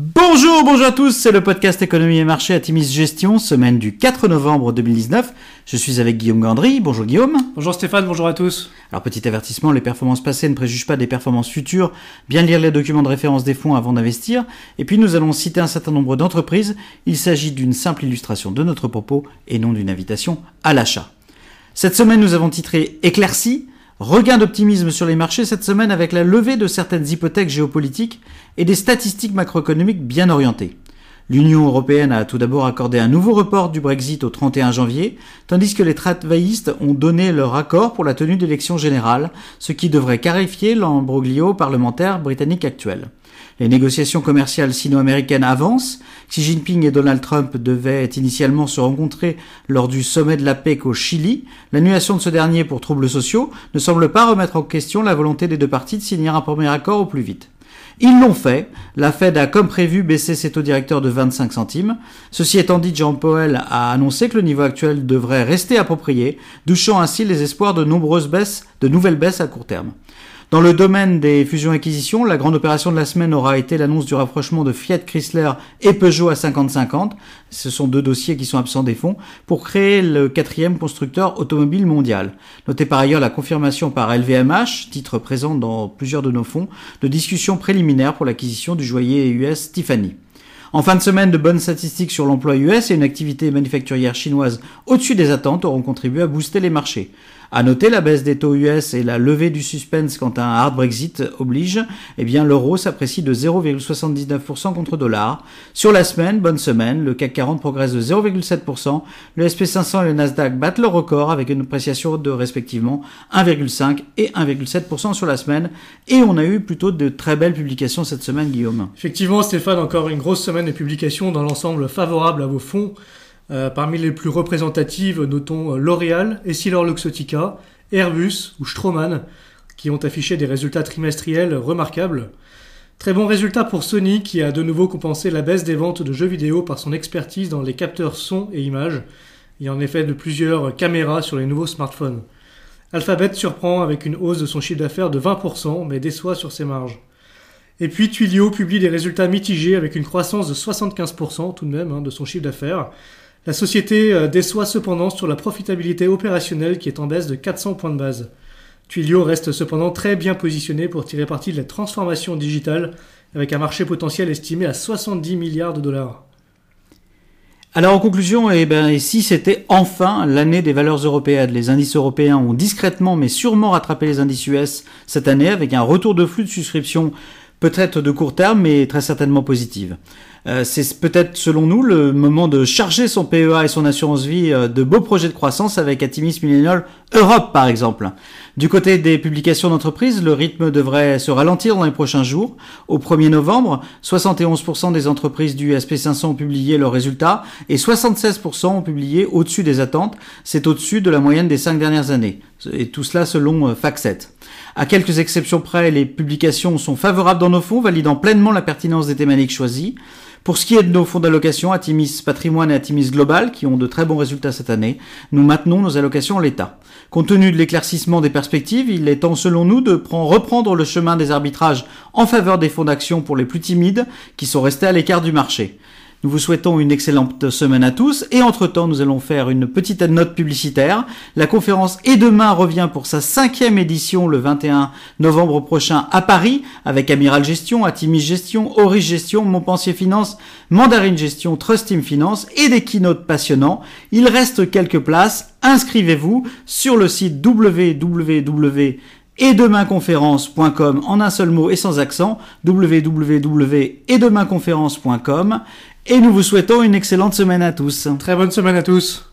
Bonjour, bonjour à tous, c'est le podcast Économie et Marché à Timis Gestion, semaine du 4 novembre 2019. Je suis avec Guillaume Gandry. Bonjour Guillaume. Bonjour Stéphane, bonjour à tous. Alors petit avertissement, les performances passées ne préjugent pas des performances futures. Bien lire les documents de référence des fonds avant d'investir. Et puis nous allons citer un certain nombre d'entreprises. Il s'agit d'une simple illustration de notre propos et non d'une invitation à l'achat. Cette semaine, nous avons titré Éclairci Regain d'optimisme sur les marchés cette semaine avec la levée de certaines hypothèques géopolitiques et des statistiques macroéconomiques bien orientées. L'Union européenne a tout d'abord accordé un nouveau report du Brexit au 31 janvier, tandis que les travaillistes ont donné leur accord pour la tenue d'élections générales, ce qui devrait clarifier l'embroglio parlementaire britannique actuel. Les négociations commerciales sino-américaines avancent. Xi Jinping et Donald Trump devaient initialement se rencontrer lors du sommet de la PEC au Chili. L'annulation de ce dernier pour troubles sociaux ne semble pas remettre en question la volonté des deux parties de signer un premier accord au plus vite. Ils l'ont fait. La Fed a, comme prévu, baissé ses taux directeurs de 25 centimes. Ceci étant dit, Jean Powell a annoncé que le niveau actuel devrait rester approprié, douchant ainsi les espoirs de nombreuses baisses, de nouvelles baisses à court terme. Dans le domaine des fusions-acquisitions, la grande opération de la semaine aura été l'annonce du rapprochement de Fiat Chrysler et Peugeot à 50-50. Ce sont deux dossiers qui sont absents des fonds pour créer le quatrième constructeur automobile mondial. Notez par ailleurs la confirmation par LVMH, titre présent dans plusieurs de nos fonds, de discussions préliminaires pour l'acquisition du joaillier US Tiffany. En fin de semaine, de bonnes statistiques sur l'emploi US et une activité manufacturière chinoise au-dessus des attentes auront contribué à booster les marchés. À noter la baisse des taux US et la levée du suspense quant à un hard Brexit oblige, eh bien l'euro s'apprécie de 0,79% contre dollar. Sur la semaine, bonne semaine, le CAC 40 progresse de 0,7%, le SP500 et le Nasdaq battent leur record avec une appréciation de respectivement 1,5 et 1,7% sur la semaine. Et on a eu plutôt de très belles publications cette semaine, Guillaume. Effectivement, Stéphane, encore une grosse semaine de publications dans l'ensemble favorable à vos fonds. Euh, parmi les plus représentatives, notons euh, L'Oréal, Essilor-Luxottica, Airbus ou Straumann, qui ont affiché des résultats trimestriels remarquables. Très bon résultat pour Sony, qui a de nouveau compensé la baisse des ventes de jeux vidéo par son expertise dans les capteurs son et images, et en effet de plusieurs caméras sur les nouveaux smartphones. Alphabet surprend avec une hausse de son chiffre d'affaires de 20%, mais déçoit sur ses marges. Et puis Twilio publie des résultats mitigés avec une croissance de 75% tout de même hein, de son chiffre d'affaires. La société euh, déçoit cependant sur la profitabilité opérationnelle qui est en baisse de 400 points de base. Twilio reste cependant très bien positionné pour tirer parti de la transformation digitale avec un marché potentiel estimé à 70 milliards de dollars. Alors en conclusion, eh ben, ici c'était enfin l'année des valeurs européennes? Les indices européens ont discrètement mais sûrement rattrapé les indices US cette année avec un retour de flux de souscription peut-être de court terme mais très certainement positive. Euh, c'est peut-être selon nous le moment de charger son PEA et son assurance vie euh, de beaux projets de croissance avec Atimis Millennial Europe par exemple. Du côté des publications d'entreprises, le rythme devrait se ralentir dans les prochains jours. Au 1er novembre, 71% des entreprises du SP500 ont publié leurs résultats et 76% ont publié au-dessus des attentes. C'est au-dessus de la moyenne des cinq dernières années. Et tout cela selon euh, FactSet. À quelques exceptions près, les publications sont favorables dans nos fonds, validant pleinement la pertinence des thématiques choisies. Pour ce qui est de nos fonds d'allocation, Atimis Patrimoine et Atimis Global, qui ont de très bons résultats cette année, nous maintenons nos allocations en l'état. Compte tenu de l'éclaircissement des perspectives, il est temps selon nous de reprendre le chemin des arbitrages en faveur des fonds d'action pour les plus timides, qui sont restés à l'écart du marché. Nous vous souhaitons une excellente semaine à tous et entre-temps nous allons faire une petite note publicitaire. La conférence Et demain revient pour sa cinquième édition le 21 novembre prochain à Paris avec Amiral Gestion, Atimis Gestion, Oris Gestion, Montpensier Finance, Mandarine Gestion, Trust Team Finance et des keynotes passionnants. Il reste quelques places. Inscrivez-vous sur le site www et demainconférence.com en un seul mot et sans accent www.etdemainconférence.com et nous vous souhaitons une excellente semaine à tous. Très bonne semaine à tous.